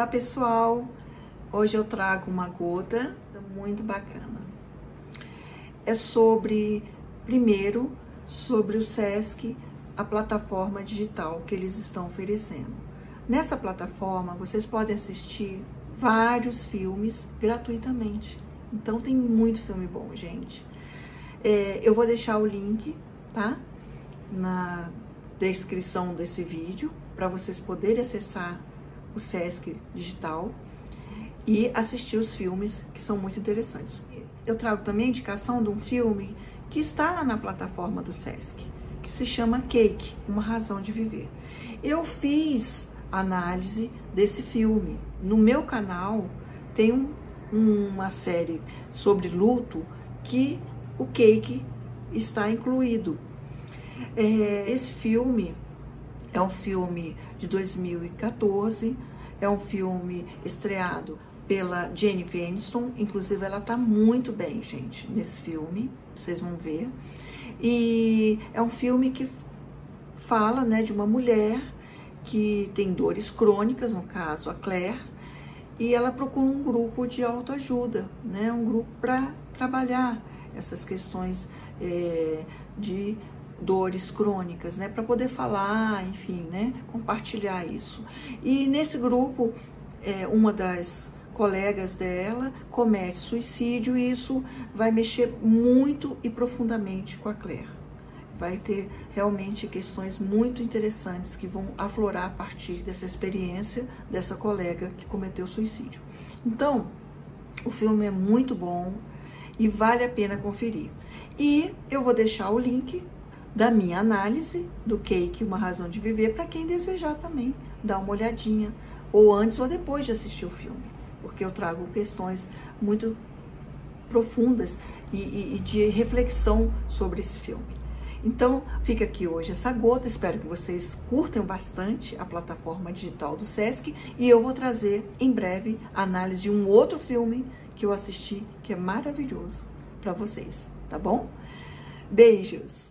Olá pessoal, hoje eu trago uma gota muito bacana. É sobre, primeiro, sobre o SESC, a plataforma digital que eles estão oferecendo. Nessa plataforma vocês podem assistir vários filmes gratuitamente. Então tem muito filme bom, gente. É, eu vou deixar o link, tá? Na descrição desse vídeo para vocês poderem acessar o Sesc Digital e assistir os filmes que são muito interessantes. Eu trago também a indicação de um filme que está na plataforma do Sesc, que se chama Cake, Uma Razão de Viver. Eu fiz análise desse filme. No meu canal tem um, uma série sobre luto que o Cake está incluído. É, esse filme é um filme de 2014, é um filme estreado pela Jennifer Aniston, inclusive ela tá muito bem, gente, nesse filme, vocês vão ver. E é um filme que fala, né, de uma mulher que tem dores crônicas, no caso a Claire, e ela procura um grupo de autoajuda, né, um grupo para trabalhar essas questões é, de dores crônicas, né, para poder falar, enfim, né, compartilhar isso. E nesse grupo, é, uma das colegas dela comete suicídio e isso vai mexer muito e profundamente com a Claire. Vai ter realmente questões muito interessantes que vão aflorar a partir dessa experiência dessa colega que cometeu suicídio. Então, o filme é muito bom e vale a pena conferir. E eu vou deixar o link da minha análise do Cake Uma Razão de Viver para quem desejar também dar uma olhadinha, ou antes ou depois de assistir o filme, porque eu trago questões muito profundas e, e, e de reflexão sobre esse filme. Então, fica aqui hoje essa gota. Espero que vocês curtam bastante a plataforma digital do SESC e eu vou trazer em breve a análise de um outro filme que eu assisti que é maravilhoso para vocês, tá bom? Beijos!